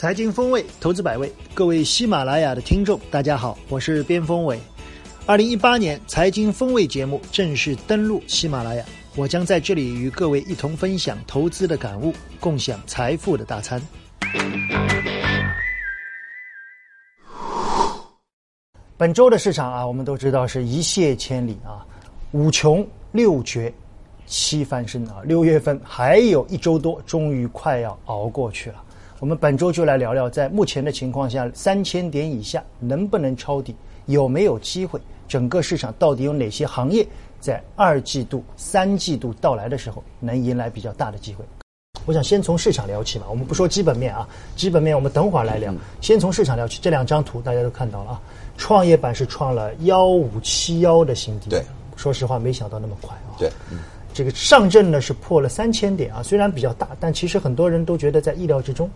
财经风味，投资百味，各位喜马拉雅的听众，大家好，我是边锋伟。二零一八年财经风味节目正式登陆喜马拉雅，我将在这里与各位一同分享投资的感悟，共享财富的大餐。本周的市场啊，我们都知道是一泻千里啊，五穷六绝七翻身啊，六月份还有一周多，终于快要熬过去了。我们本周就来聊聊，在目前的情况下，三千点以下能不能抄底，有没有机会？整个市场到底有哪些行业在二季度、三季度到来的时候能迎来比较大的机会？我想先从市场聊起吧，我们不说基本面啊，基本面我们等会儿来聊。先从市场聊起，这两张图大家都看到了啊，创业板是创了幺五七幺的新低。对，说实话没想到那么快啊。对，这个上证呢是破了三千点啊，虽然比较大，但其实很多人都觉得在意料之中。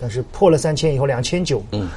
但是破了三千以后，两千九。嗯，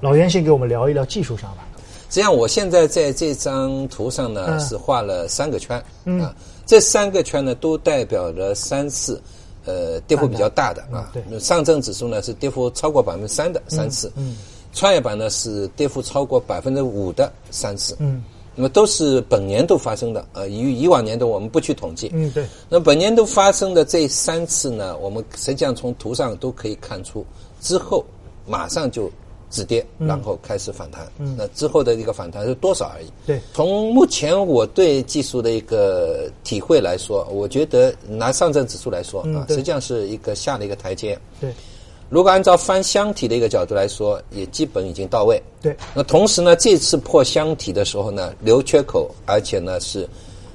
老袁先给我们聊一聊技术上吧。实际上，我现在在这张图上呢是画了三个圈，啊，这三个圈呢都代表了三次，呃，跌幅比较大的啊。对。上证指数呢是跌幅超过百分之三的三次，嗯，创业板呢是跌幅超过百分之五的三次，嗯，那么都是本年度发生的，呃，以以往年度我们不去统计，嗯，对。那本年度发生的这三次呢，我们实际上从图上都可以看出，之后马上就。止跌，然后开始反弹。嗯，那之后的一个反弹是多少而已。对，从目前我对技术的一个体会来说，我觉得拿上证指数来说啊，实际上是一个下了一个台阶。对，如果按照翻箱体的一个角度来说，也基本已经到位。对，那同时呢，这次破箱体的时候呢，留缺口，而且呢是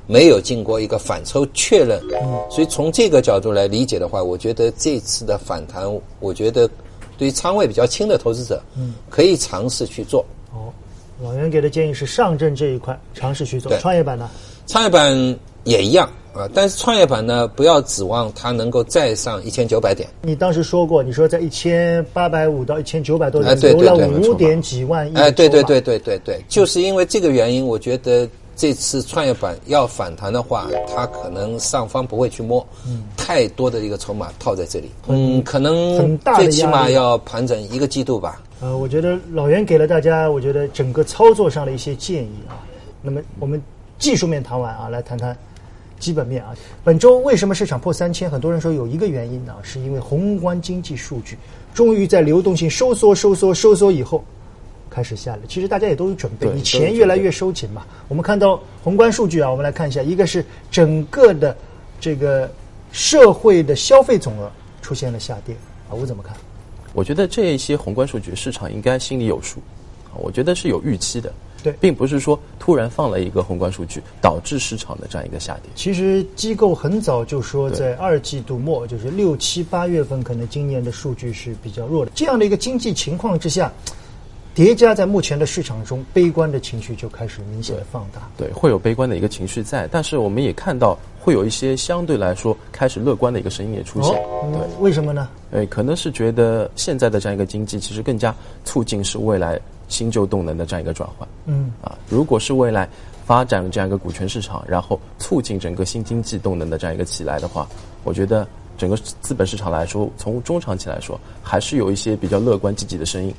没有经过一个反抽确认。嗯，所以从这个角度来理解的话，我觉得这次的反弹，我觉得。对于仓位比较轻的投资者，嗯，可以尝试去做。哦，老袁给的建议是上证这一块尝试去做。创业板呢？创业板也一样啊，但是创业板呢，不要指望它能够再上一千九百点。你当时说过，你说在一千八百五到一千九百多点，留了五点几万亿。哎，对对对对对对，就是因为这个原因，我觉得。这次创业板要反弹的话，它可能上方不会去摸，太多的一个筹码套在这里，嗯，可能最起码要盘整一个季度吧。呃，我觉得老袁给了大家，我觉得整个操作上的一些建议啊。那么我们技术面谈完啊，来谈谈基本面啊。本周为什么市场破三千？很多人说有一个原因呢，是因为宏观经济数据终于在流动性收缩、收缩、收缩以后。开始下来，其实大家也都有准备，你钱越来越收紧嘛。我们看到宏观数据啊，我们来看一下，一个是整个的这个社会的消费总额出现了下跌啊，我怎么看？我觉得这一些宏观数据市场应该心里有数，我觉得是有预期的，对，并不是说突然放了一个宏观数据导致市场的这样一个下跌。其实机构很早就说，在二季度末，就是六七八月份，可能今年的数据是比较弱的。这样的一个经济情况之下。叠加在目前的市场中，悲观的情绪就开始明显的放大。对，会有悲观的一个情绪在，但是我们也看到会有一些相对来说开始乐观的一个声音也出现。对，为什么呢？诶，可能是觉得现在的这样一个经济其实更加促进是未来新旧动能的这样一个转换。嗯，啊，如果是未来发展这样一个股权市场，然后促进整个新经济动能的这样一个起来的话，我觉得整个资本市场来说，从中长期来说，还是有一些比较乐观积极的声音。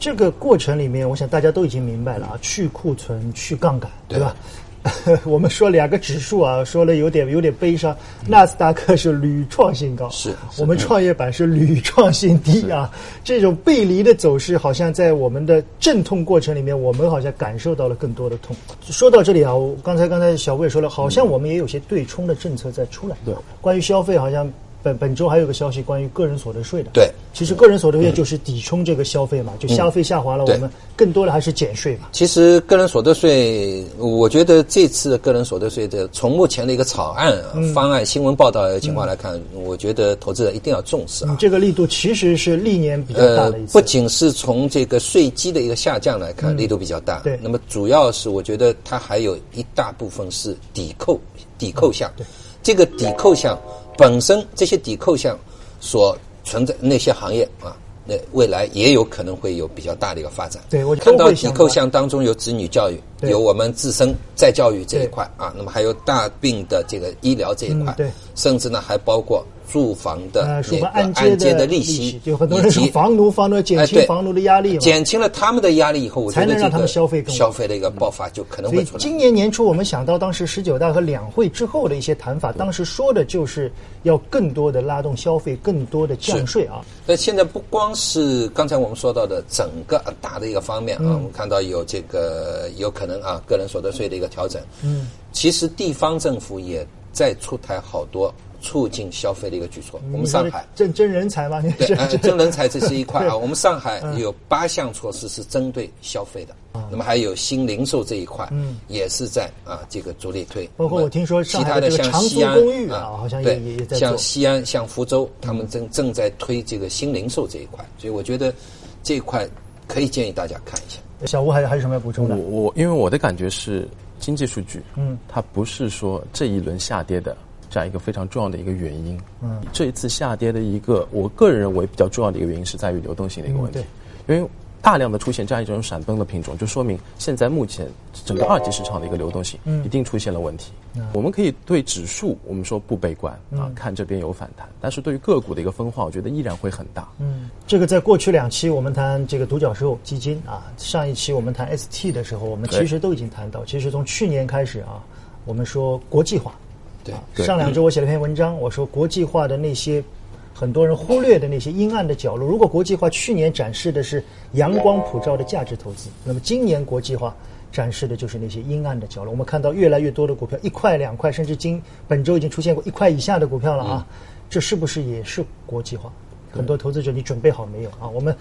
这个过程里面，我想大家都已经明白了啊，去库存、去杠杆，对吧？我们说两个指数啊，说了有点有点悲伤。纳斯达克是屡创新高，是我们创业板是屡创新低啊。这种背离的走势，好像在我们的阵痛过程里面，我们好像感受到了更多的痛。说到这里啊，我刚才刚才小魏说了，好像我们也有些对冲的政策在出来。对，关于消费，好像。本本周还有个消息，关于个人所得税的。对，其实个人所得税就是抵冲这个消费嘛，就消费下滑了，我们更多的还是减税嘛。其实个人所得税，我觉得这次个人所得税的，从目前的一个草案方案、新闻报道的情况来看，我觉得投资者一定要重视啊。这个力度其实是历年比较大的一次。不仅是从这个税基的一个下降来看，力度比较大。对。那么主要是我觉得它还有一大部分是抵扣，抵扣项。对。这个抵扣项。本身这些抵扣项所存在那些行业啊，那未来也有可能会有比较大的一个发展。对我看到抵扣项当中有子女教育，有我们自身再教育这一块啊，那么还有大病的这个医疗这一块，对，甚至呢还包括住房的呃，那个按按揭的利息，就很多人说房奴房奴减轻房奴的压力嘛。减轻了他们的压力以后，才能让他们消费更消费的一个爆发就可能会出来。今年年初，我们想到当时十九大和两会之后的一些谈法，当时说的就是要更多的拉动消费，更多的降税啊。那现在不光是刚才我们说到的整个大的一个方面啊，嗯我们看到有这个有可能啊个人所得税的一个调整，嗯，其实地方政府也在出台好多促进消费的一个举措。我们上海真真人才吗，你对，是呃，真人才这是一块啊。我们上海有八项措施是针对消费的，那么还有新零售这一块，嗯，也是在啊这个着力推。包括我听说其上海他的像的这个长租西安公寓啊啊，好像也也也在做像西安、像福州，他们正正在推这个新零售这一块，所以我觉得这一块可以建议大家看一下。小吴还有还有什么要补充的我？我因为我的感觉是经济数据，嗯，它不是说这一轮下跌的这样一个非常重要的一个原因。嗯，这一次下跌的一个，我个人认为比较重要的一个原因是在于流动性的一个问题，因为。大量的出现这样一种闪崩的品种，就说明现在目前整个二级市场的一个流动性一定出现了问题。我们可以对指数我们说不悲观啊，看这边有反弹，但是对于个股的一个分化，我觉得依然会很大。嗯，这个在过去两期我们谈这个独角兽基金啊，上一期我们谈 ST 的时候，我们其实都已经谈到，其实从去年开始啊，我们说国际化。对啊，对上两周我写了篇文章，我说国际化的那些很多人忽略的那些阴暗的角落。如果国际化去年展示的是阳光普照的价值投资，那么今年国际化展示的就是那些阴暗的角落。我们看到越来越多的股票一块两块，甚至今本周已经出现过一块以下的股票了啊，这是不是也是国际化？很多投资者，你准备好没有啊？我们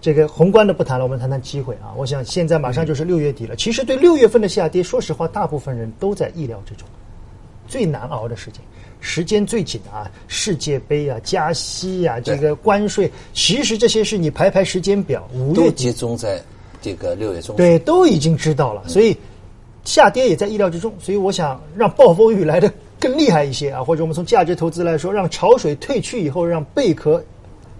这个宏观的不谈了，我们谈谈机会啊。我想现在马上就是六月底了，其实对六月份的下跌，说实话，大部分人都在意料之中。最难熬的事情，时间最紧啊，世界杯啊，加息啊，这个关税，其实这些是你排排时间表，五都月底集中在这个六月中旬。对都已经知道了，所以下跌也在意料之中。所以我想让暴风雨来的更厉害一些啊，或者我们从价值投资来说，让潮水退去以后，让贝壳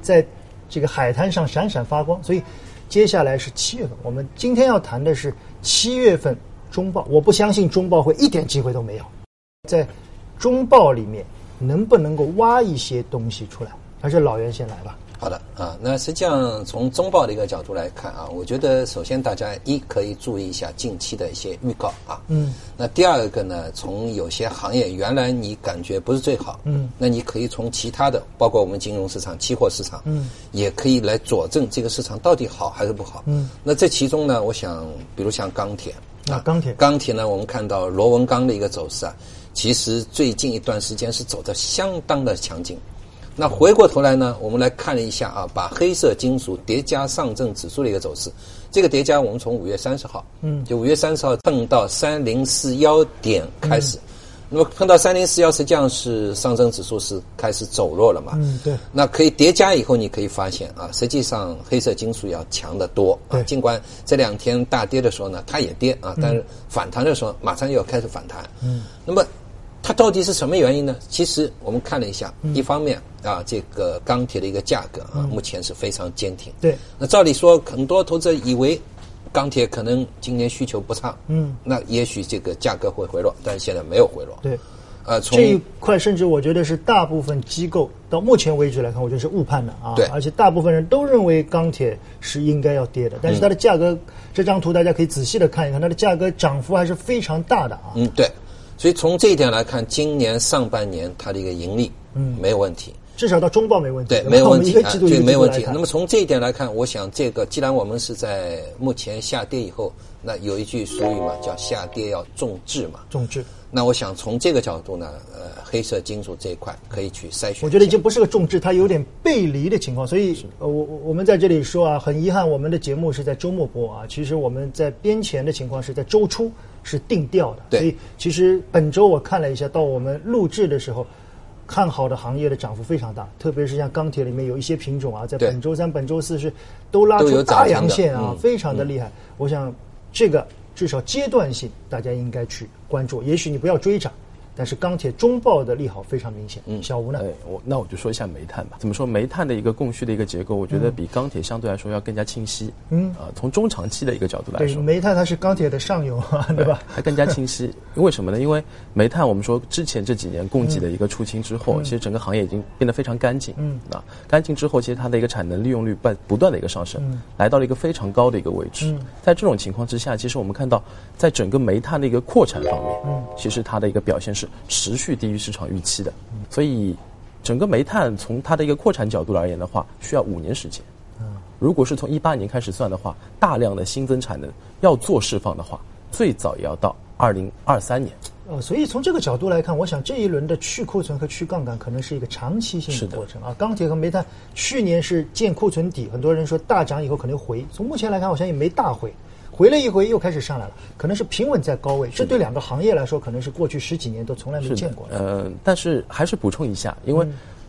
在这个海滩上闪闪发光。所以接下来是七月份，我们今天要谈的是七月份中报。我不相信中报会一点机会都没有，在中报里面能不能够挖一些东西出来？还是老袁先来吧。好的啊，那实际上从中报的一个角度来看啊，我觉得首先大家一可以注意一下近期的一些预告啊，嗯，那第二个呢，从有些行业原来你感觉不是最好，嗯，那你可以从其他的，包括我们金融市场、期货市场，嗯，也可以来佐证这个市场到底好还是不好，嗯，那这其中呢，我想比如像钢铁啊钢铁。钢铁呢，我们看到螺纹钢的一个走势啊，其实最近一段时间是走的相当的强劲。那回过头来呢，我们来看了一下啊，把黑色金属叠加上证指数的一个走势。这个叠加，我们从五月三十号，嗯就五月三十号碰到三零四幺点开始，那么碰到三零四幺，实际上是上证指数是开始走弱了嘛？嗯，对。那可以叠加以后，你可以发现啊，实际上黑色金属要强得多啊。尽管这两天大跌的时候呢，它也跌啊，但是反弹的时候马上又要开始反弹。嗯，那么它到底是什么原因呢？其实我们看了一下，一方面啊，这个钢铁的一个价格啊，目前是非常坚挺。对，那照理说，很多投资者以为钢铁可能今年需求不差，嗯，那也许这个价格会回落，但是现在没有回落。对，呃，从这一块甚至我觉得是大部分机构到目前为止来看，我觉得是误判的啊。对而且大部分人都认为钢铁是应该要跌的，但是它的价格，这张图大家可以仔细的看一看，它的价格涨幅还是非常大的啊。嗯，对，所以从这一点来看，今年上半年它的一个盈利，嗯，没有问题。至少到中报没问题，对，没有问题啊对，个没有问题。那么从这一点来看，我想这个既然我们是在目前下跌以后，那有一句俗语嘛，叫下跌要重质嘛。重质，那我想从这个角度呢，呃，黑色金属这一块可以去筛选。我觉得已经不是个重质，它有点背离的情况。所以，呃我我我们在这里说啊，很遗憾，我们的节目是在周末播啊。其实我们在编前的情况是在周初是定调的，所以其实本周我看了一下，到我们录制的时候。看好的行业的涨幅非常大，特别是像钢铁里面有一些品种啊，在本周三、本周四是都拉出大阳线啊，嗯非常的厉害。我想这个至少阶段性大家应该去关注，也许你不要追涨，但是钢铁中报的利好非常明显。嗯，小吴呢？哎，我那我就说一下煤炭吧。怎么说？煤炭的一个供需的一个结构，我觉得比钢铁相对来说要更加清晰。嗯，啊，从中长期的一个角度来说，煤炭它是钢铁的上游，对吧？它更加清晰。为什么呢？因为煤炭，我们说之前这几年供给的一个出清之后，其实整个行业已经变得非常干净。嗯，啊，干净之后，其实它的一个产能利用率不不断的一个上升，来到了一个非常高的一个位置。在这种情况之下，其实我们看到，在整个煤炭的一个扩产方面，嗯，其实它的一个表现是持续低于市场预期的。所以，整个煤炭从它的一个扩产角度而言的话，需要五年时间。嗯，如果是从一八年开始算的话，大量的新增产能要做释放的话，最早也要到二零二三年。呃，所以从这个角度来看，我想这一轮的去库存和去杠杆可能是一个长期性的过程啊。钢铁和煤炭去年是见库存底，很多人说大涨以后可能回，从目前来看好像也没大回，回了一回又开始上来了，可能是平稳在高位。这对两个行业来说，可能是过去十几年都从来没见过的。呃，但是还是补充一下，因为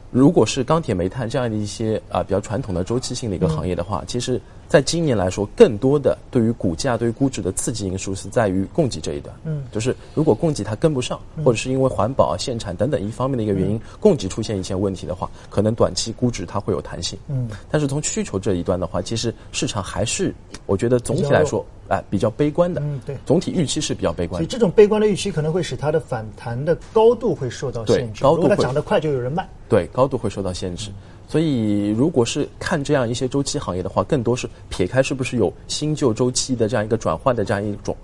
如果是钢铁、煤炭这样的一些啊比较传统的周期性的一个行业的话，其实。在今年来说，更多的对于股价、对于估值的刺激因素是在于供给这一端。嗯，就是如果供给它跟不上，或者是因为环保、限产等等一方面的一个原因，供给出现一些问题的话，可能短期估值它会有弹性。嗯，但是从需求这一端的话，其实市场还是我觉得总体来说，哎，比较悲观的。嗯，对，总体预期是比较悲观。所以这种悲观的预期可能会使它的反弹的高度会受到限制。高度它涨得快，就有人卖。对，高度会受到限制。所以，如果是看这样一些周期行业的话，更多是撇开是不是有新旧周期的这样一个转换的这样一种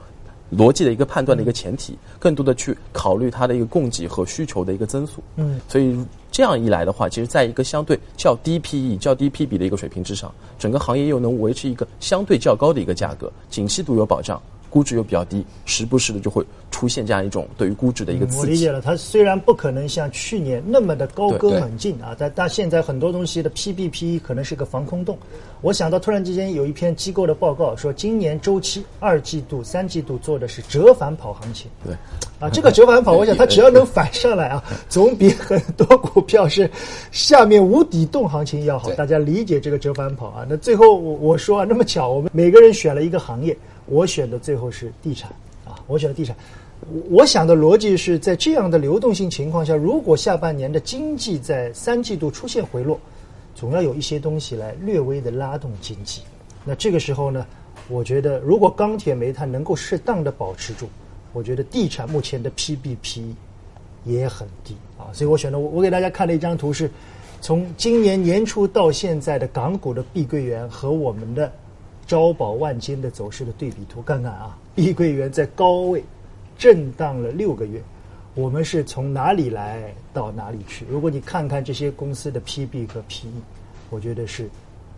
逻辑的一个判断的一个前提，更多的去考虑它的一个供给和需求的一个增速。嗯，所以这样一来的话，其实在一个相对较低 PE、较低 P 比的一个水平之上，整个行业又能维持一个相对较高的一个价格，景气度有保障。估值又比较低，时不时的就会出现这样一种对于估值的一个刺激。我理解了，它虽然不可能像去年那么的高歌猛进啊，但但现在很多东西的 PBP 可能是个防空洞。我想到突然之间有一篇机构的报告说，今年周期二季度、三季度做的是折返跑行情。对，啊，这个折返跑，我想它只要能反上来啊，总比很多股票是下面无底洞行情要好。大家理解这个折返跑啊？那最后我我说啊，那么巧，我们每个人选了一个行业。我选的最后是地产，啊，我选的地产。我想的逻辑是在这样的流动性情况下，如果下半年的经济在三季度出现回落，总要有一些东西来略微的拉动经济。那这个时候呢，我觉得如果钢铁、煤炭能够适当的保持住，我觉得地产目前的 PBP 也很低啊。所以我选的我我给大家看了一张图，是从今年年初到现在的港股的碧桂园和我们的。招宝万金的走势的对比图，看看啊，碧桂园在高位震荡了六个月，我们是从哪里来到哪里去？如果你看看这些公司的 PB 和 PE，我觉得是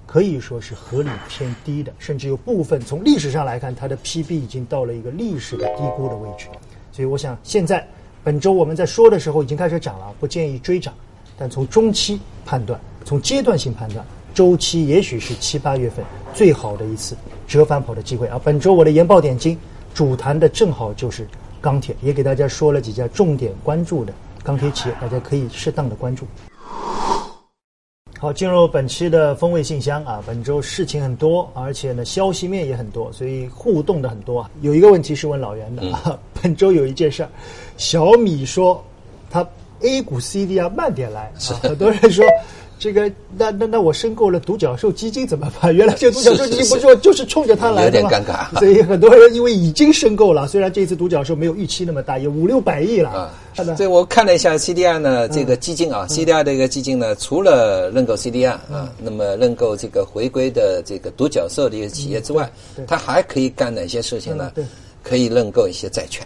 可以说是合理偏低的，甚至有部分从历史上来看，它的 PB 已经到了一个历史的低估的位置。所以我想，现在本周我们在说的时候已经开始涨了，不建议追涨，但从中期判断，从阶段性判断。周期也许是七八月份最好的一次折返跑的机会啊！本周我的研报点睛主谈的正好就是钢铁，也给大家说了几家重点关注的钢铁企业，大家可以适当的关注。好，进入本期的风味信箱啊！本周事情很多，而且呢消息面也很多，所以互动的很多啊。有一个问题是问老袁的啊，本周有一件事儿，小米说它 A 股 CDR 慢点来，很多人说。这个那那那我申购了独角兽基金怎么办？原来这个独角兽基金不是说就是冲着它来的吗？有点尴尬。所以很多人因为已经申购了，虽然这次独角兽没有预期那么大，有五六百亿了。啊，所以我看了一下 CDR 呢，这个基金啊，CDR 的一个基金呢，除了认购 CDR 啊，那么认购这个回归的这个独角兽的一个企业之外，它还可以干哪些事情呢？可以认购一些债券。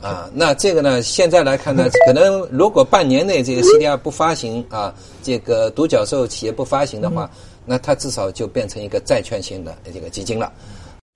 啊，那这个呢？现在来看呢，可能如果半年内这个 CDR 不发行啊，这个独角兽企业不发行的话，那它至少就变成一个债券型的这个基金了。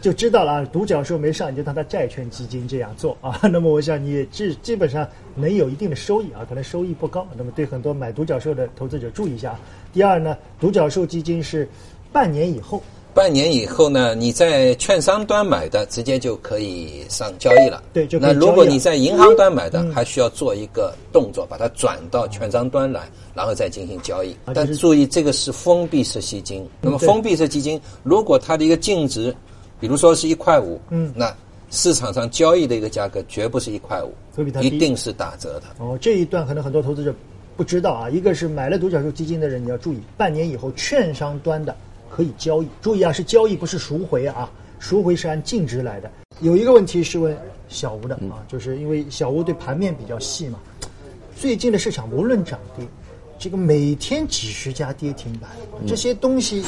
就知道了啊，独角兽没上，你就当它债券基金这样做 啊。那么我想你基基本上能有一定的收益啊，可能收益不高。那么对很多买独角兽的投资者注意一下。第二呢，独角兽基金是半年以后。半年以后呢，你在券商端买的直接就可以上交易了。对，就那如果你在银行端买的，还需要做一个动作，把它转到券商端来，然后再进行交易。但注意，这个是封闭式基金。那么封闭式基金，如果它的一个净值，比如说是一块五，嗯，那市场上交易的一个价格绝不是一块五一定是打折的。哦，这一段可能很多投资者不知道啊。一个是买了独角兽基金的人，你要注意，半年以后券商端的可以交易，注意啊，是交易不是赎回啊，赎回是按净值来的。有一个问题是问小吴的啊，就是因为小吴对盘面比较细嘛，最近的市场无论涨跌，这个每天几十家跌停板，这些东西。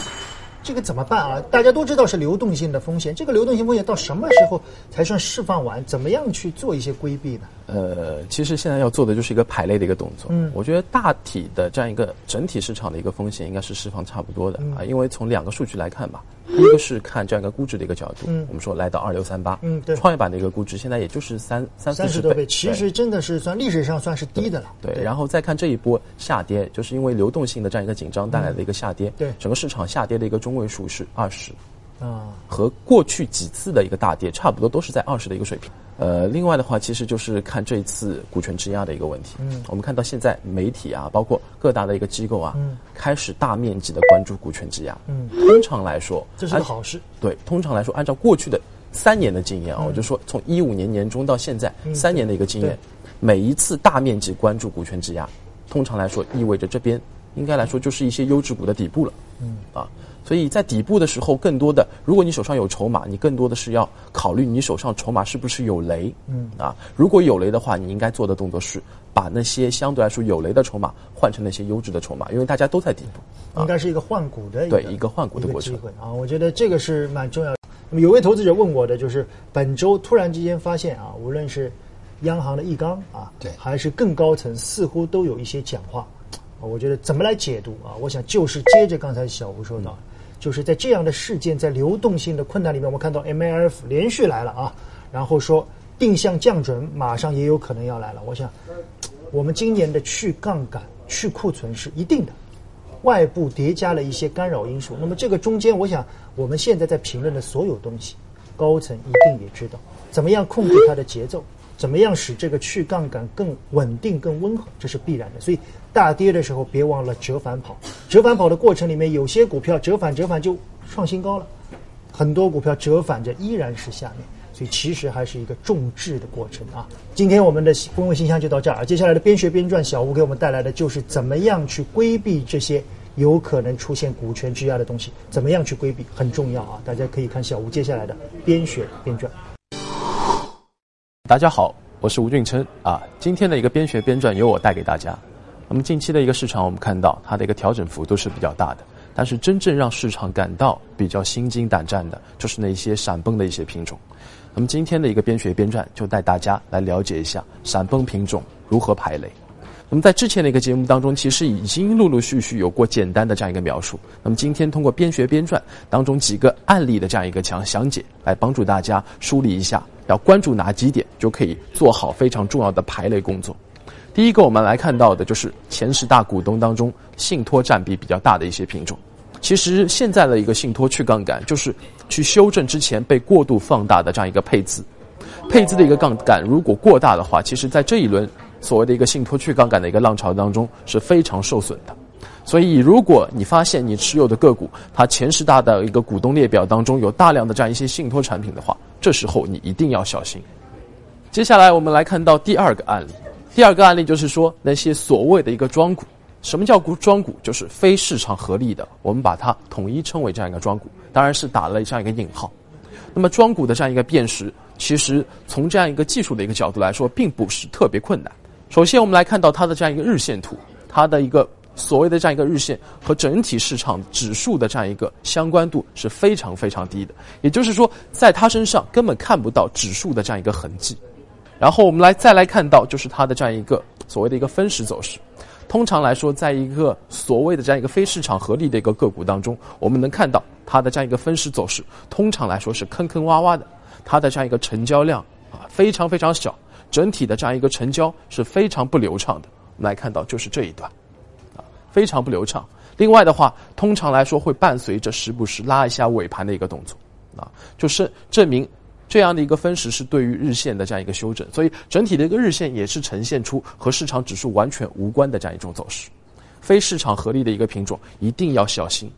这个怎么办啊？大家都知道是流动性的风险，这个流动性风险到什么时候才算释放完？怎么样去做一些规避呢？呃，其实现在要做的就是一个排类的一个动作。嗯，我觉得大体的这样一个整体市场的一个风险应该是释放差不多的啊，因为从两个数据来看吧，一个是看这样一个估值的一个角度，嗯，我们说来到二六三八，嗯，对，创业板的一个估值现在也就是三三三十多倍，其实真的是算历史上算是低的了。对，然后再看这一波下跌，就是因为流动性的这样一个紧张带来的一个下跌，对，整个市场下跌的一个中位数是二十。啊，和过去几次的一个大跌差不多，都是在二十的一个水平。呃，另外的话，其实就是看这一次股权质押的一个问题。嗯，我们看到现在媒体啊，包括各大的一个机构啊，嗯，开始大面积的关注股权质押。嗯，通常来说，这是个好事。对，通常来说，按照过去的三年的经验啊，我就说从一五年年中到现在三年的一个经验，每一次大面积关注股权质押，通常来说意味着这边应该来说就是一些优质股的底部了。嗯，啊。所以在底部的时候，更多的，如果你手上有筹码，你更多的是要考虑你手上筹码是不是有雷。嗯啊，如果有雷的话，你应该做的动作是把那些相对来说有雷的筹码换成那些优质的筹码，因为大家都在底部，应该是一个换股的对一个换股的过程啊。我觉得这个是蛮重要。那么有位投资者问我的就是，本周突然之间发现啊，无论是央行的易纲啊，对，还是更高层，似乎都有一些讲话。我觉得怎么来解读啊？我想就是接着刚才小吴说到。就是在这样的事件，在流动性的困难里面，我们看到 MLF 连续来了啊，然后说定向降准马上也有可能要来了。我想，我们今年的去杠杆、去库存是一定的，外部叠加了一些干扰因素。那么这个中间，我想我们现在在评论的所有东西，高层一定也知道怎么样控制它的节奏。怎么样使这个去杠杆更稳定、更温和，这是必然的。所以大跌的时候，别忘了折返跑。折返跑的过程里面，有些股票折返折返就创新高了，很多股票折返着依然是下面。所以其实还是一个重质的过程啊。今天我们的公共信箱就到这儿，接下来的边学边赚，小吴给我们带来的就是怎么样去规避这些有可能出现股权质押的东西，怎么样去规避很重要啊。大家可以看小吴接下来的边学边赚。大家好，我是吴俊琛啊。今天的一个边学边赚由我带给大家。那么近期的一个市场，我们看到它的一个调整幅度是比较大的，但是真正让市场感到比较心惊胆战的，就是那些闪崩的一些品种。那么今天的一个边学边赚，就带大家来了解一下闪崩品种如何排雷。那么在之前的一个节目当中，其实已经陆陆续续有过简单的这样一个描述。那么今天通过边学边赚当中几个案例的这样一个讲详解，来帮助大家梳理一下。要关注哪几点，就可以做好非常重要的排雷工作。第一个，我们来看到的就是前十大股东当中信托占比比较大的一些品种。其实现在的一个信托去杠杆，就是去修正之前被过度放大的这样一个配资。配资的一个杠杆如果过大的话，其实在这一轮所谓的一个信托去杠杆的一个浪潮当中是非常受损的。所以，如果你发现你持有的个股它前十大的一个股东列表当中有大量的这样一些信托产品的话，这时候你一定要小心。接下来我们来看到第二个案例，第二个案例就是说那些所谓的一个庄股，什么叫股庄股？就是非市场合力的，我们把它统一称为这样一个庄股，当然是打了这样一个引号。那么庄股的这样一个辨识，其实从这样一个技术的一个角度来说，并不是特别困难。首先，我们来看到它的这样一个日线图，它的一个。所谓的这样一个日线和整体市场指数的这样一个相关度是非常非常低的，也就是说，在它身上根本看不到指数的这样一个痕迹。然后我们来再来看到，就是它的这样一个所谓的一个分时走势。通常来说，在一个所谓的这样一个非市场合力的一个个股当中，我们能看到它的这样一个分时走势，通常来说是坑坑洼洼的，它的这样一个成交量啊非常非常小，整体的这样一个成交是非常不流畅的。我们来看到就是这一段。非常不流畅。另外的话，通常来说会伴随着时不时拉一下尾盘的一个动作，啊，就是证明这样的一个分时是对于日线的这样一个修正。所以整体的一个日线也是呈现出和市场指数完全无关的这样一种走势。非市场合力的一个品种一定要小心。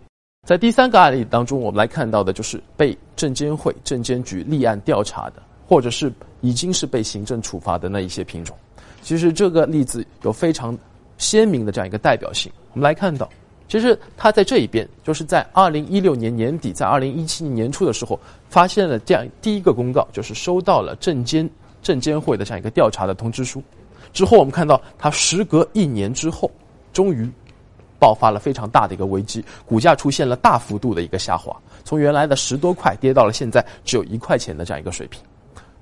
在第三个案例当中，我们来看到的就是被证监会、证监局立案调查的或者是已经是被行政处罚的那一些品种。其实这个例子有非常鲜明的这样一个代表性。我们来看到，其实他在这一边，就是在二零一六年年底，在二零一七年年初的时候，发现了这样第一个公告，就是收到了证监证监会的这样一个调查的通知书。之后我们看到，它时隔一年之后，终于爆发了非常大的一个危机，股价出现了大幅度的一个下滑，从原来的十多块跌到了现在只有一块钱的这样一个水平。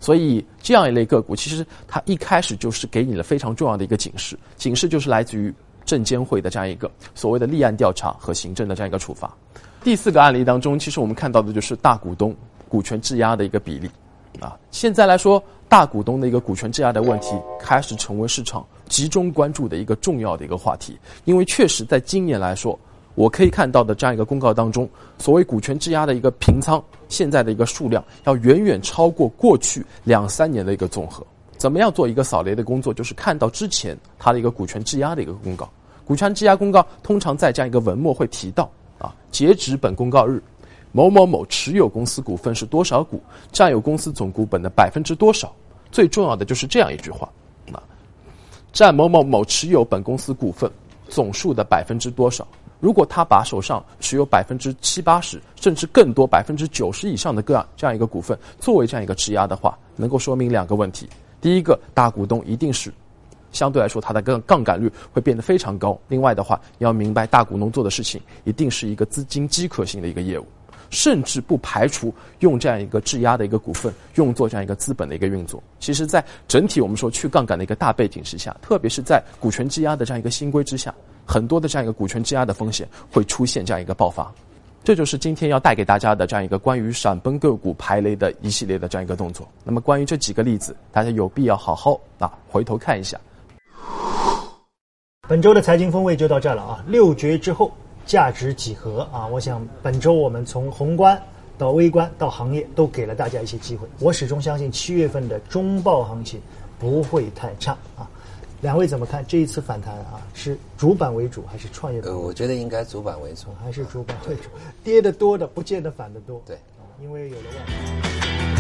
所以这样一类个股，其实它一开始就是给你了非常重要的一个警示，警示就是来自于证监会的这样一个所谓的立案调查和行政的这样一个处罚。第四个案例当中，其实我们看到的就是大股东股权质押的一个比例，啊，现在来说。大股东的一个股权质押的问题开始成为市场集中关注的一个重要的一个话题，因为确实在今年来说，我可以看到的这样一个公告当中，所谓股权质押的一个平仓，现在的一个数量要远远超过过去两三年的一个总和。怎么样做一个扫雷的工作？就是看到之前它的一个股权质押的一个公告，股权质押公告通常在这样一个文末会提到啊，截止本公告日。某某某持有公司股份是多少股？占有公司总股本的百分之多少？最重要的就是这样一句话：啊，占某某某持有本公司股份总数的百分之多少？如果他把手上持有百分之七八十，甚至更多百分之九十以上的个这样一个股份作为这样一个质押的话，能够说明两个问题：第一个，大股东一定是相对来说他的杠杠杆率会变得非常高；另外的话，你要明白大股东做的事情一定是一个资金饥渴性的一个业务。甚至不排除用这样一个质押的一个股份用作这样一个资本的一个运作。其实，在整体我们说去杠杆的一个大背景之下，特别是在股权质押的这样一个新规之下，很多的这样一个股权质押的风险会出现这样一个爆发。这就是今天要带给大家的这样一个关于闪崩个股排雷的一系列的这样一个动作。那么，关于这几个例子，大家有必要好好啊回头看一下。本周的财经风味就到这了啊，六绝之后。价值几何啊？我想本周我们从宏观到微观到行业都给了大家一些机会。我始终相信七月份的中报行情不会太差啊。两位怎么看这一次反弹啊？是主板为主还是创业板？呃，我觉得应该主板为主，还是主板为主。跌的多的不见得反的多。对，因为有了外。